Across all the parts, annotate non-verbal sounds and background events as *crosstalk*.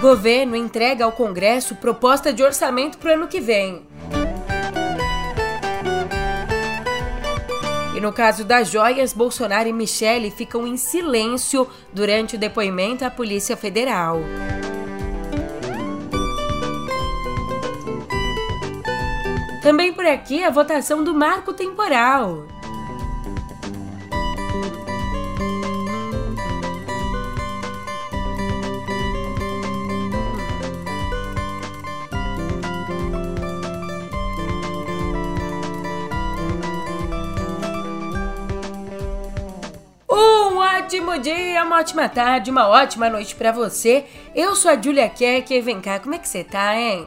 Governo entrega ao Congresso proposta de orçamento para o ano que vem. E no caso das joias, Bolsonaro e Michele ficam em silêncio durante o depoimento à Polícia Federal. Também por aqui a votação do marco temporal. Ótimo dia, uma ótima tarde, uma ótima noite para você. Eu sou a Julia Kerker. Vem cá, como é que você tá, hein?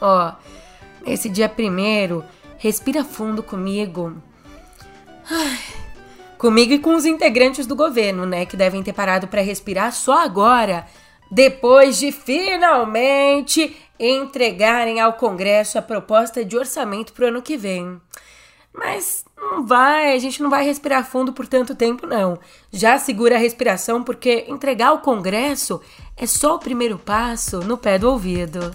Ó, esse dia primeiro, respira fundo comigo. Ai, comigo e com os integrantes do governo, né, que devem ter parado para respirar só agora, depois de finalmente entregarem ao Congresso a proposta de orçamento para o ano que vem. Mas não vai, a gente não vai respirar fundo por tanto tempo, não. Já segura a respiração, porque entregar ao Congresso é só o primeiro passo no pé do ouvido.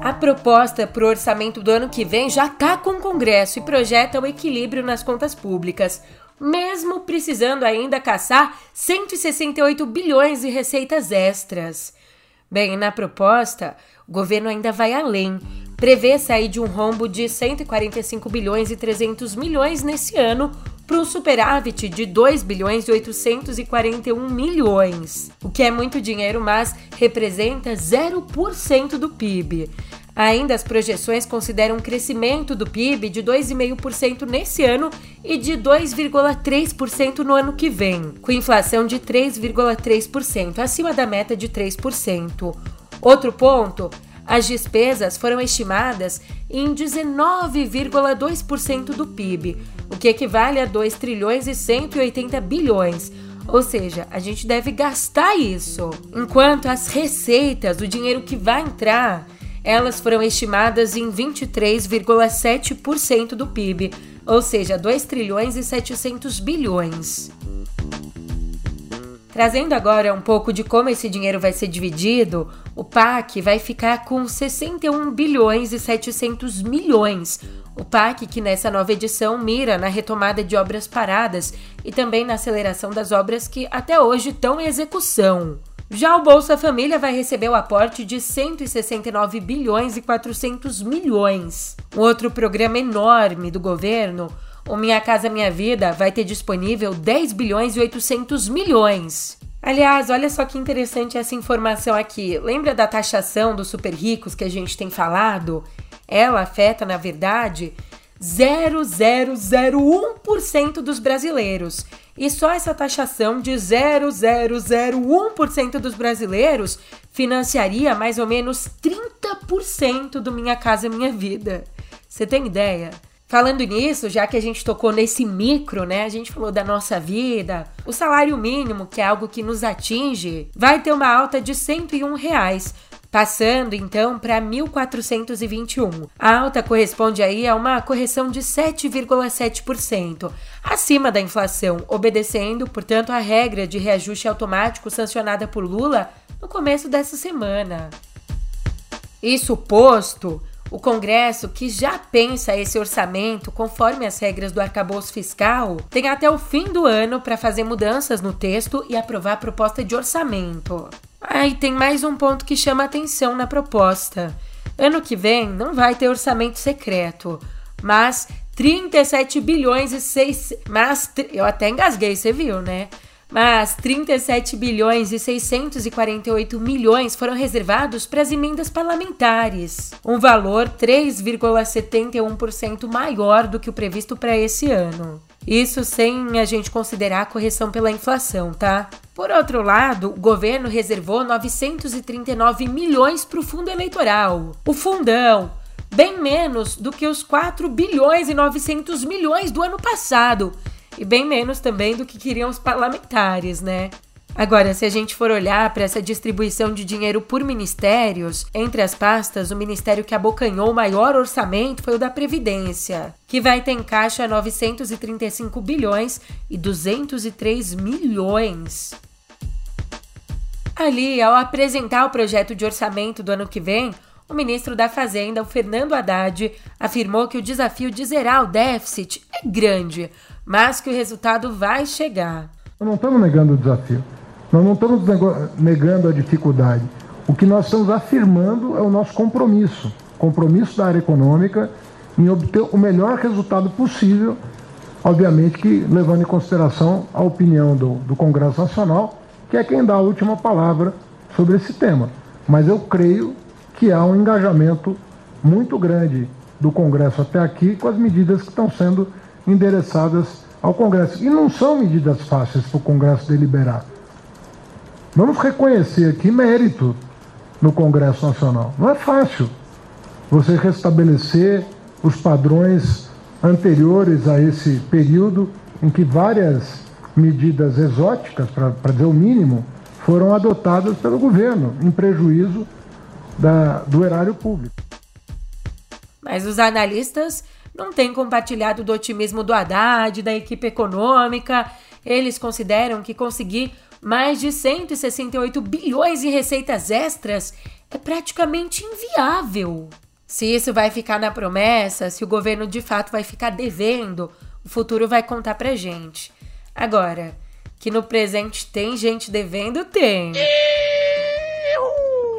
A proposta para o orçamento do ano que vem já está com o Congresso e projeta o equilíbrio nas contas públicas, mesmo precisando ainda caçar 168 bilhões de receitas extras. Bem, na proposta, o governo ainda vai além. Prevê sair de um rombo de 145 bilhões e 300 milhões nesse ano para um superávit de 2 bilhões e 841 milhões, o que é muito dinheiro, mas representa 0% do PIB. Ainda as projeções consideram um crescimento do PIB de 2,5% nesse ano e de 2,3% no ano que vem, com inflação de 3,3%, acima da meta de 3%. Outro ponto as despesas foram estimadas em 19,2% do PIB, o que equivale a 2 trilhões e 180 bilhões. Ou seja, a gente deve gastar isso. Enquanto as receitas, o dinheiro que vai entrar, elas foram estimadas em 23,7% do PIB, ou seja, 2 trilhões e 700 bilhões. Trazendo agora um pouco de como esse dinheiro vai ser dividido, o PAC vai ficar com 61 bilhões e 700 milhões. O PAC que nessa nova edição mira na retomada de obras paradas e também na aceleração das obras que até hoje estão em execução. Já o Bolsa Família vai receber o aporte de 169 bilhões e 400 milhões. Um outro programa enorme do governo o Minha Casa Minha Vida vai ter disponível 10 bilhões e 800 milhões. Aliás, olha só que interessante essa informação aqui. Lembra da taxação dos super ricos que a gente tem falado? Ela afeta, na verdade, 0,001% dos brasileiros. E só essa taxação de 0,001% dos brasileiros financiaria mais ou menos 30% do Minha Casa Minha Vida. Você tem ideia? Falando nisso, já que a gente tocou nesse micro, né? A gente falou da nossa vida. O salário mínimo, que é algo que nos atinge, vai ter uma alta de 101 reais, passando então para 1.421. A alta corresponde aí a uma correção de 7,7%, acima da inflação, obedecendo, portanto, a regra de reajuste automático sancionada por Lula no começo dessa semana. Isso posto, o Congresso, que já pensa esse orçamento conforme as regras do arcabouço fiscal, tem até o fim do ano para fazer mudanças no texto e aprovar a proposta de orçamento. Aí tem mais um ponto que chama atenção na proposta. Ano que vem não vai ter orçamento secreto, mas 37 bilhões e 6. Mas eu até engasguei, você viu, né? Mas 37 bilhões e 648 milhões foram reservados para as emendas parlamentares, um valor 3,71% maior do que o previsto para esse ano. Isso sem a gente considerar a correção pela inflação, tá? Por outro lado, o governo reservou 939 milhões para o fundo eleitoral. O fundão, bem menos do que os 4 bilhões e 900 milhões do ano passado e bem menos também do que queriam os parlamentares, né? Agora, se a gente for olhar para essa distribuição de dinheiro por ministérios, entre as pastas, o ministério que abocanhou o maior orçamento foi o da Previdência, que vai ter em caixa 935 bilhões e 203 milhões. Ali, ao apresentar o projeto de orçamento do ano que vem, o ministro da Fazenda, o Fernando Haddad, afirmou que o desafio de zerar o déficit é grande, mas que o resultado vai chegar. Não estamos negando o desafio. Nós não estamos negando a dificuldade. O que nós estamos afirmando é o nosso compromisso compromisso da área econômica em obter o melhor resultado possível, obviamente que levando em consideração a opinião do, do Congresso Nacional, que é quem dá a última palavra sobre esse tema. Mas eu creio que há um engajamento muito grande do Congresso até aqui com as medidas que estão sendo endereçadas ao Congresso. E não são medidas fáceis para o Congresso deliberar. Vamos reconhecer aqui mérito no Congresso Nacional. Não é fácil você restabelecer os padrões anteriores a esse período em que várias medidas exóticas, para dizer o mínimo, foram adotadas pelo governo, em prejuízo da, do erário público. Mas os analistas não têm compartilhado do otimismo do Haddad, da equipe econômica. Eles consideram que conseguir mais de 168 bilhões em receitas extras é praticamente inviável. Se isso vai ficar na promessa, se o governo de fato vai ficar devendo, o futuro vai contar pra gente. Agora, que no presente tem gente devendo, tem.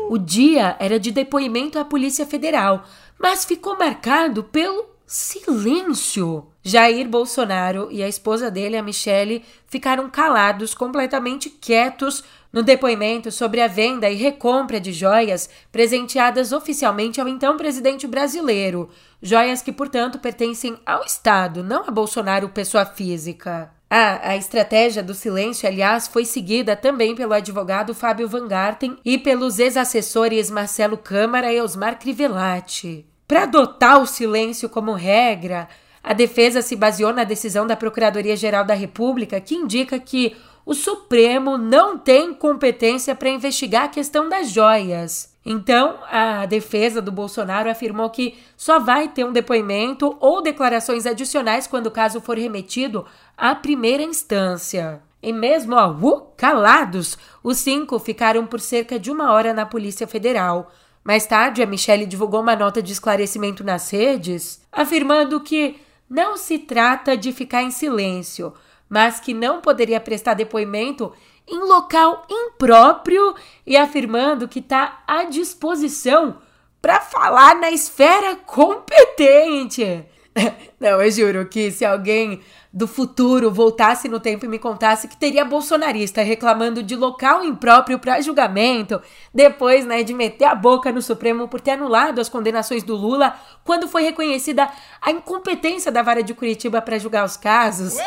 O dia era de depoimento à Polícia Federal, mas ficou marcado pelo silêncio. Jair Bolsonaro e a esposa dele, a Michele, ficaram calados, completamente quietos no depoimento sobre a venda e recompra de joias presenteadas oficialmente ao então presidente brasileiro, joias que, portanto, pertencem ao Estado, não a Bolsonaro, pessoa física. Ah, a estratégia do silêncio, aliás, foi seguida também pelo advogado Fábio Van Garten e pelos ex-assessores Marcelo Câmara e Osmar Crivellati. Para adotar o silêncio como regra, a defesa se baseou na decisão da Procuradoria-Geral da República, que indica que o Supremo não tem competência para investigar a questão das joias. Então, a defesa do Bolsonaro afirmou que só vai ter um depoimento ou declarações adicionais quando o caso for remetido à primeira instância. E mesmo ó, uh, calados, os cinco ficaram por cerca de uma hora na Polícia Federal. Mais tarde, a Michelle divulgou uma nota de esclarecimento nas redes, afirmando que não se trata de ficar em silêncio, mas que não poderia prestar depoimento em local impróprio e afirmando que está à disposição para falar na esfera competente. *laughs* Não, eu juro que se alguém do futuro voltasse no tempo e me contasse que teria bolsonarista reclamando de local impróprio para julgamento, depois, né, de meter a boca no Supremo por ter anulado as condenações do Lula, quando foi reconhecida a incompetência da vara de Curitiba para julgar os casos,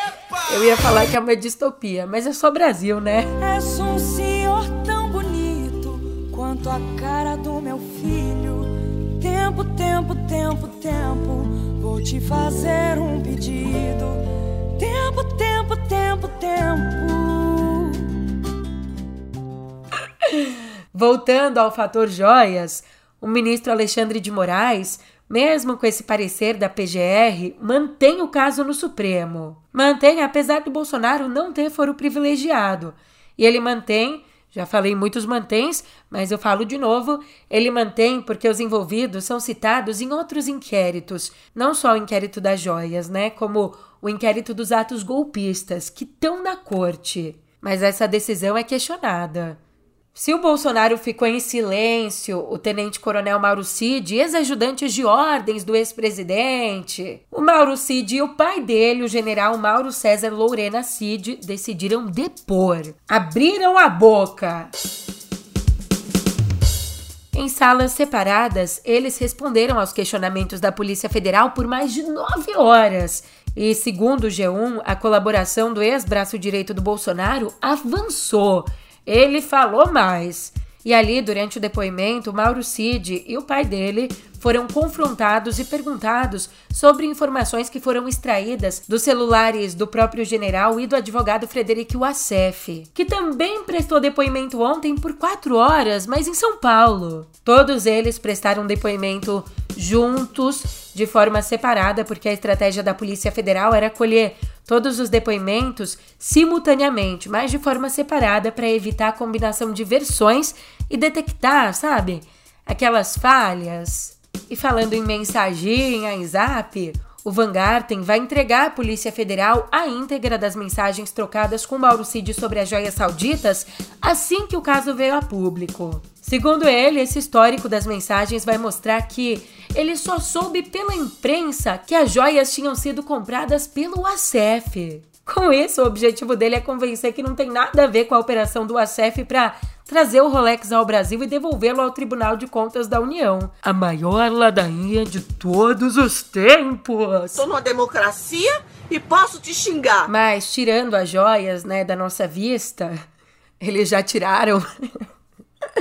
eu ia falar que é uma distopia, mas é só Brasil, né? És um senhor tão bonito quanto a cara do meu filho. Tempo, tempo, tempo, tempo, vou te fazer um pedido Tempo, tempo, tempo, tempo. Voltando ao fator joias, o ministro Alexandre de Moraes, mesmo com esse parecer da PGR, mantém o caso no Supremo. Mantém, apesar do Bolsonaro não ter foro privilegiado. E ele mantém já falei muitos mantens, mas eu falo de novo. Ele mantém porque os envolvidos são citados em outros inquéritos, não só o inquérito das joias, né? Como o inquérito dos atos golpistas, que estão na corte. Mas essa decisão é questionada. Se o Bolsonaro ficou em silêncio, o tenente-coronel Mauro Cid, ex-ajudantes de ordens do ex-presidente, o Mauro Cid e o pai dele, o general Mauro César Lourena Cid, decidiram depor. Abriram a boca. Em salas separadas, eles responderam aos questionamentos da Polícia Federal por mais de nove horas. E, segundo o G1, a colaboração do ex-braço direito do Bolsonaro avançou ele falou mais. E ali, durante o depoimento, Mauro Cid e o pai dele foram confrontados e perguntados sobre informações que foram extraídas dos celulares do próprio general e do advogado Frederico Wassef, que também prestou depoimento ontem por quatro horas, mas em São Paulo. Todos eles prestaram depoimento juntos, de forma separada, porque a estratégia da Polícia Federal era colher todos os depoimentos simultaneamente, mas de forma separada para evitar a combinação de versões e detectar, sabe, aquelas falhas. E falando em mensaginha, em zap, o Van Garten vai entregar à Polícia Federal a íntegra das mensagens trocadas com Mauro Cid sobre as joias sauditas assim que o caso veio a público. Segundo ele, esse histórico das mensagens vai mostrar que ele só soube pela imprensa que as joias tinham sido compradas pelo ASEF. Com isso, o objetivo dele é convencer que não tem nada a ver com a operação do ASEF para trazer o Rolex ao Brasil e devolvê-lo ao Tribunal de Contas da União. A maior ladainha de todos os tempos. Sou numa democracia e posso te xingar. Mas tirando as joias, né, da nossa vista, eles já tiraram *laughs*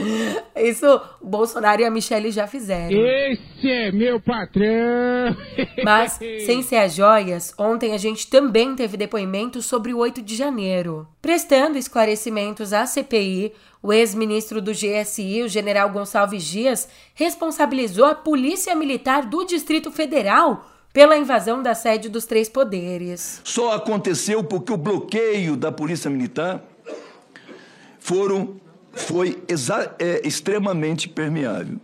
*laughs* Isso o Bolsonaro e a Michelle já fizeram. Esse é meu patrão! *laughs* Mas, sem ser as joias, ontem a gente também teve depoimento sobre o 8 de janeiro. Prestando esclarecimentos à CPI, o ex-ministro do GSI, o general Gonçalves Dias, responsabilizou a Polícia Militar do Distrito Federal pela invasão da sede dos três poderes. Só aconteceu porque o bloqueio da Polícia Militar foram foi é, extremamente permeável.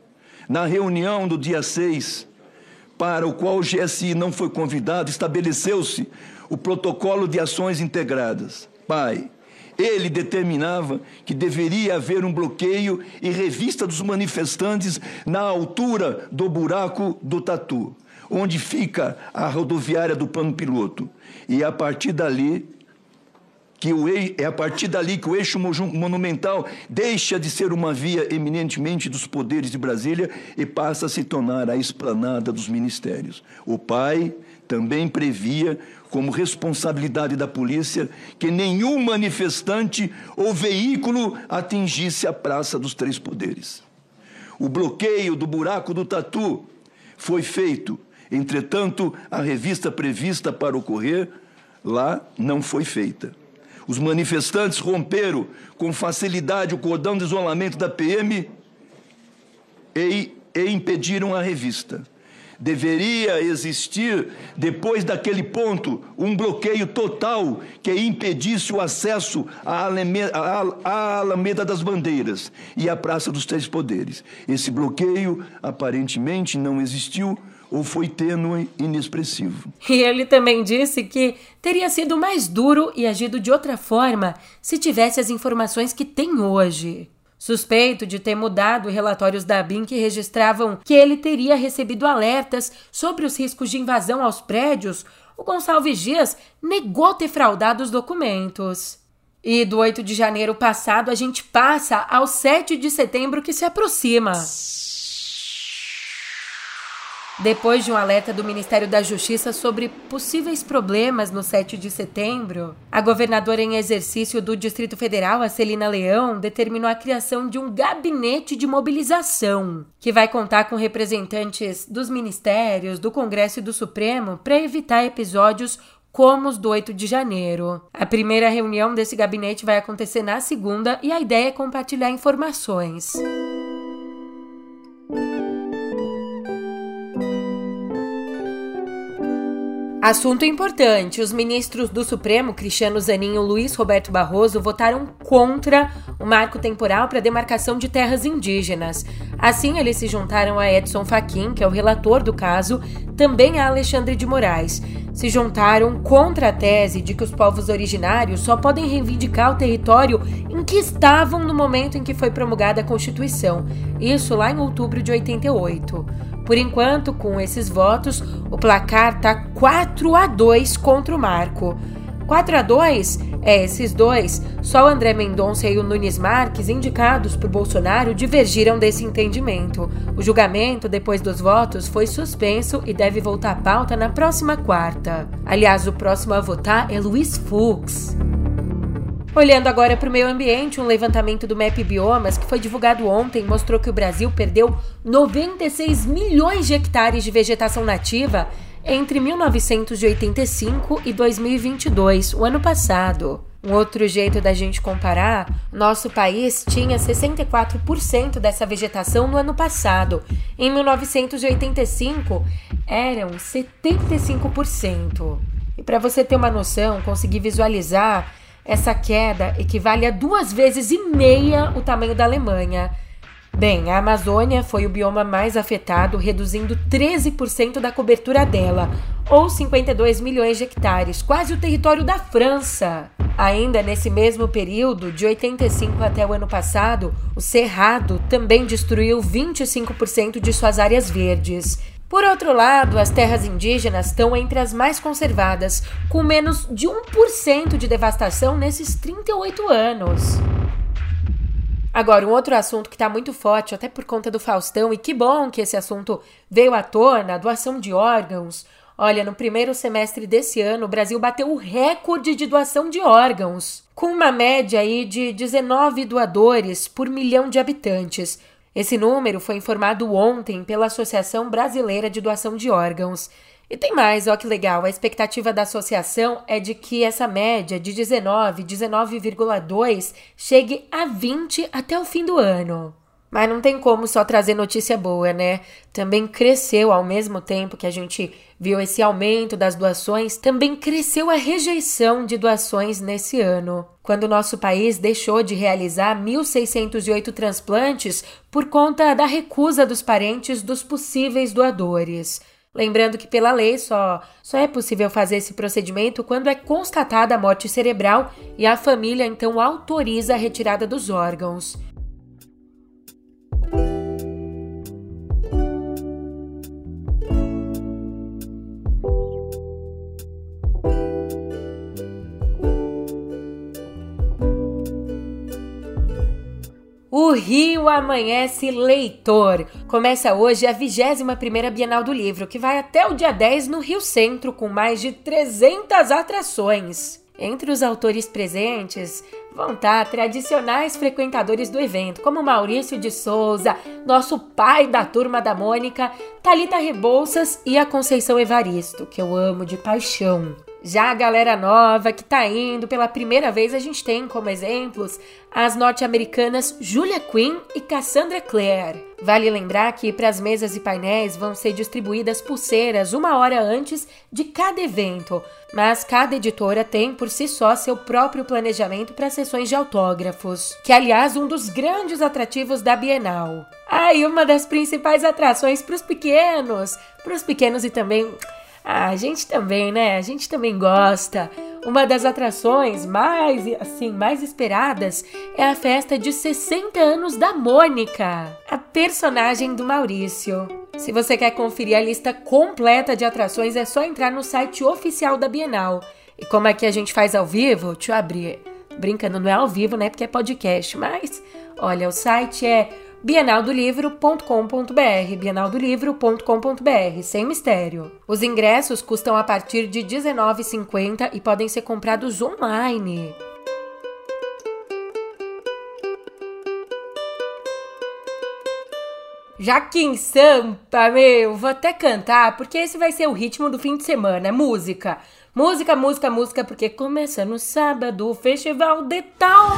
Na reunião do dia 6, para o qual o GSI não foi convidado, estabeleceu-se o protocolo de ações integradas. Pai, ele determinava que deveria haver um bloqueio e revista dos manifestantes na altura do buraco do Tatu, onde fica a rodoviária do plano piloto. E a partir dali que o, é a partir dali que o eixo monumental deixa de ser uma via eminentemente dos poderes de Brasília e passa a se tornar a esplanada dos ministérios. O pai também previa, como responsabilidade da polícia, que nenhum manifestante ou veículo atingisse a Praça dos Três Poderes. O bloqueio do buraco do Tatu foi feito, entretanto, a revista prevista para ocorrer lá não foi feita. Os manifestantes romperam com facilidade o cordão de isolamento da PM e, e impediram a revista. Deveria existir, depois daquele ponto, um bloqueio total que impedisse o acesso à Alameda, das Bandeiras e à Praça dos Três Poderes. Esse bloqueio aparentemente não existiu ou foi tênue e inexpressivo. E ele também disse que teria sido mais duro e agido de outra forma se tivesse as informações que tem hoje. Suspeito de ter mudado relatórios da BIM que registravam que ele teria recebido alertas sobre os riscos de invasão aos prédios, o Gonçalves Dias negou ter fraudado os documentos. E do 8 de janeiro passado a gente passa ao 7 de setembro que se aproxima. Depois de um alerta do Ministério da Justiça sobre possíveis problemas no 7 de setembro, a governadora em exercício do Distrito Federal, a Celina Leão, determinou a criação de um gabinete de mobilização, que vai contar com representantes dos ministérios, do Congresso e do Supremo para evitar episódios como os do 8 de janeiro. A primeira reunião desse gabinete vai acontecer na segunda e a ideia é compartilhar informações. Assunto importante: os ministros do Supremo, Cristiano Zanin e Luiz Roberto Barroso, votaram contra o marco temporal para demarcação de terras indígenas. Assim, eles se juntaram a Edson Fachin, que é o relator do caso, também a Alexandre de Moraes. Se juntaram contra a tese de que os povos originários só podem reivindicar o território em que estavam no momento em que foi promulgada a Constituição, isso lá em outubro de 88. Por enquanto, com esses votos, o placar tá 4 a 2 contra o Marco. 4 a 2 é esses dois, só o André Mendonça e o Nunes Marques, indicados por Bolsonaro, divergiram desse entendimento. O julgamento, depois dos votos, foi suspenso e deve voltar à pauta na próxima quarta. Aliás, o próximo a votar é Luiz Fux. Olhando agora para o meio ambiente, um levantamento do MAP Biomas, que foi divulgado ontem, mostrou que o Brasil perdeu 96 milhões de hectares de vegetação nativa entre 1985 e 2022, o ano passado. Um outro jeito da gente comparar, nosso país tinha 64% dessa vegetação no ano passado. Em 1985, eram 75%. E para você ter uma noção, conseguir visualizar, essa queda equivale a duas vezes e meia o tamanho da Alemanha. Bem, a Amazônia foi o bioma mais afetado, reduzindo 13% da cobertura dela, ou 52 milhões de hectares, quase o território da França. Ainda nesse mesmo período, de 85 até o ano passado, o Cerrado também destruiu 25% de suas áreas verdes. Por outro lado, as terras indígenas estão entre as mais conservadas, com menos de 1% de devastação nesses 38 anos. Agora, um outro assunto que está muito forte, até por conta do Faustão, e que bom que esse assunto veio à tona, a doação de órgãos. Olha, no primeiro semestre desse ano, o Brasil bateu o recorde de doação de órgãos, com uma média aí de 19 doadores por milhão de habitantes. Esse número foi informado ontem pela Associação Brasileira de Doação de Órgãos. E tem mais, ó que legal, a expectativa da associação é de que essa média de 19, 19,2 chegue a 20 até o fim do ano. Mas não tem como só trazer notícia boa, né? Também cresceu ao mesmo tempo que a gente viu esse aumento das doações, também cresceu a rejeição de doações nesse ano, quando o nosso país deixou de realizar 1.608 transplantes por conta da recusa dos parentes dos possíveis doadores. Lembrando que, pela lei, só, só é possível fazer esse procedimento quando é constatada a morte cerebral e a família então autoriza a retirada dos órgãos. O Rio amanhece leitor. Começa hoje a 21ª Bienal do Livro, que vai até o dia 10 no Rio Centro, com mais de 300 atrações. Entre os autores presentes vão estar tradicionais frequentadores do evento, como Maurício de Souza, nosso pai da turma da Mônica, Talita Rebouças e a Conceição Evaristo, que eu amo de paixão. Já a galera nova que tá indo pela primeira vez, a gente tem como exemplos as norte-americanas Julia Quinn e Cassandra Clare. Vale lembrar que para as mesas e painéis vão ser distribuídas pulseiras uma hora antes de cada evento, mas cada editora tem por si só seu próprio planejamento para sessões de autógrafos, que aliás um dos grandes atrativos da Bienal. Ah, e uma das principais atrações para os pequenos, para os pequenos e também ah, a gente também, né? A gente também gosta. Uma das atrações mais, assim, mais esperadas é a festa de 60 anos da Mônica, a personagem do Maurício. Se você quer conferir a lista completa de atrações, é só entrar no site oficial da Bienal. E como que a gente faz ao vivo? Deixa eu abrir. Brincando, não é ao vivo, né? Porque é podcast, mas olha, o site é bienaldolivro.com.br, bienaldolivro.com.br, sem mistério. Os ingressos custam a partir de R$19,50 e podem ser comprados online. Já que em Sampa, meu, vou até cantar, porque esse vai ser o ritmo do fim de semana, música. Música, música, música, porque começa no sábado o Festival The Town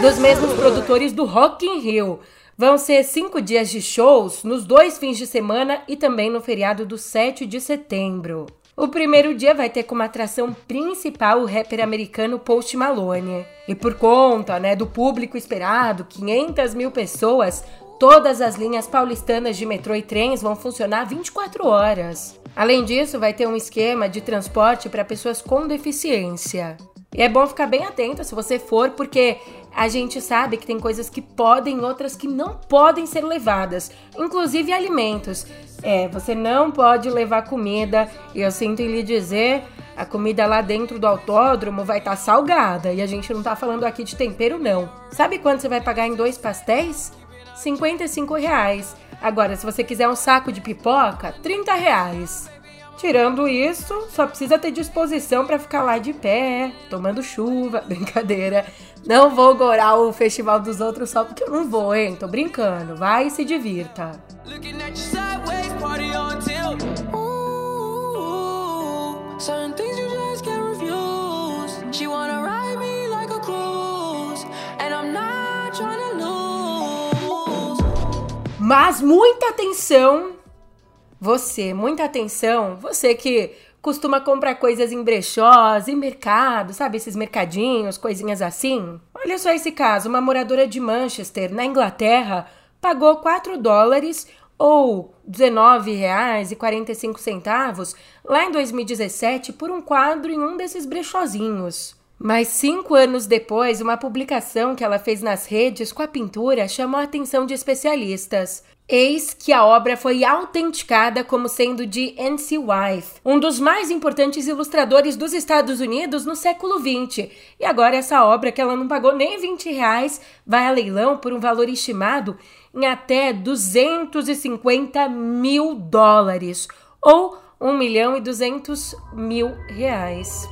dos mesmos produtores do Rock in Rio. Vão ser cinco dias de shows nos dois fins de semana e também no feriado do 7 de setembro. O primeiro dia vai ter como atração principal o rapper americano Post Malone. E por conta né, do público esperado, 500 mil pessoas, todas as linhas paulistanas de metrô e trens vão funcionar 24 horas. Além disso, vai ter um esquema de transporte para pessoas com deficiência. E é bom ficar bem atento se você for, porque a gente sabe que tem coisas que podem, outras que não podem ser levadas, inclusive alimentos. É, você não pode levar comida, e eu sinto em lhe dizer, a comida lá dentro do autódromo vai estar tá salgada, e a gente não tá falando aqui de tempero, não. Sabe quanto você vai pagar em dois pastéis? 55 reais. Agora, se você quiser um saco de pipoca, 30 reais. Tirando isso, só precisa ter disposição para ficar lá de pé, tomando chuva. *laughs* Brincadeira. Não vou gorar o festival dos outros só porque eu não vou, hein? Tô brincando. Vai e se divirta. Mas muita atenção você, muita atenção, você que costuma comprar coisas em brechós, em mercado, sabe? Esses mercadinhos, coisinhas assim. Olha só esse caso: uma moradora de Manchester, na Inglaterra, pagou 4 dólares ou R$19,45 lá em 2017 por um quadro em um desses brechozinhos. Mas cinco anos depois, uma publicação que ela fez nas redes com a pintura chamou a atenção de especialistas. Eis que a obra foi autenticada como sendo de N.C. Wyeth, um dos mais importantes ilustradores dos Estados Unidos no século XX. E agora essa obra, que ela não pagou nem 20 reais, vai a leilão por um valor estimado em até 250 mil dólares, ou 1 milhão e 200 mil reais.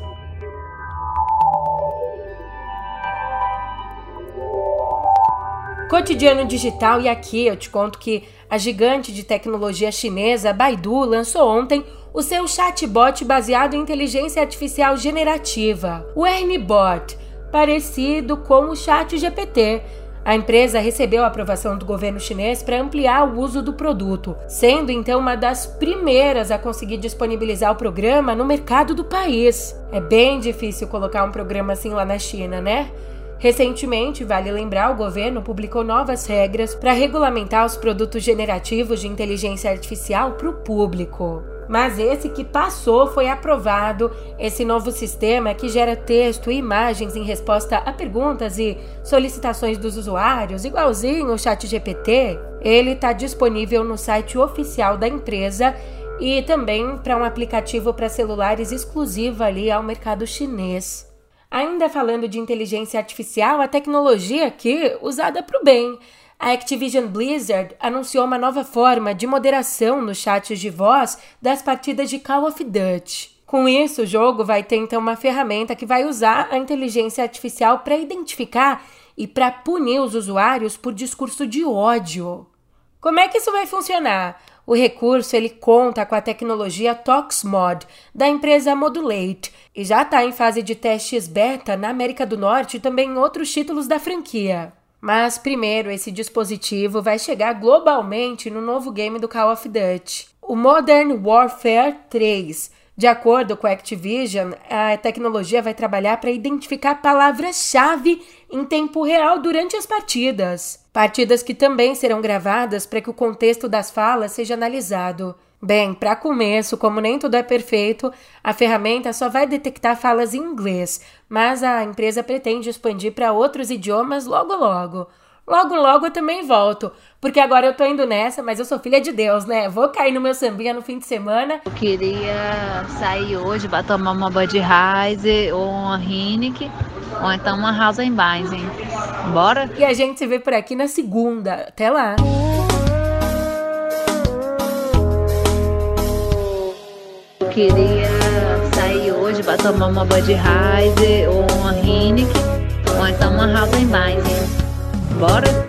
Cotidiano digital e aqui eu te conto que a gigante de tecnologia chinesa Baidu lançou ontem o seu chatbot baseado em inteligência artificial generativa, o ErnieBot, parecido com o ChatGPT. A empresa recebeu a aprovação do governo chinês para ampliar o uso do produto, sendo então uma das primeiras a conseguir disponibilizar o programa no mercado do país. É bem difícil colocar um programa assim lá na China, né? Recentemente, vale lembrar, o governo publicou novas regras para regulamentar os produtos generativos de inteligência artificial para o público. Mas esse que passou foi aprovado, esse novo sistema que gera texto e imagens em resposta a perguntas e solicitações dos usuários, igualzinho o ChatGPT, ele está disponível no site oficial da empresa e também para um aplicativo para celulares exclusivo ali ao mercado chinês. Ainda falando de inteligência artificial, a tecnologia aqui usada para o bem. A Activision Blizzard anunciou uma nova forma de moderação nos chats de voz das partidas de Call of Duty. Com isso, o jogo vai ter então uma ferramenta que vai usar a inteligência artificial para identificar e para punir os usuários por discurso de ódio. Como é que isso vai funcionar? O recurso ele conta com a tecnologia ToxMod da empresa Modulate e já está em fase de testes beta na América do Norte e também em outros títulos da franquia. Mas primeiro, esse dispositivo vai chegar globalmente no novo game do Call of Duty, o Modern Warfare 3. De acordo com a Activision, a tecnologia vai trabalhar para identificar palavras-chave em tempo real durante as partidas. Partidas que também serão gravadas para que o contexto das falas seja analisado. Bem, para começo, como nem tudo é perfeito, a ferramenta só vai detectar falas em inglês, mas a empresa pretende expandir para outros idiomas logo logo. Logo logo eu também volto, porque agora eu tô indo nessa, mas eu sou filha de Deus, né? Vou cair no meu sambinha no fim de semana. Eu queria sair hoje para tomar uma Budweiser ou uma Heineken, ou então uma Hausenbeisen. Bora? E a gente se vê por aqui na segunda. Até lá! queria sair hoje para tomar uma Budweiser ou uma Heineken ou então uma Hausenbein. Bora?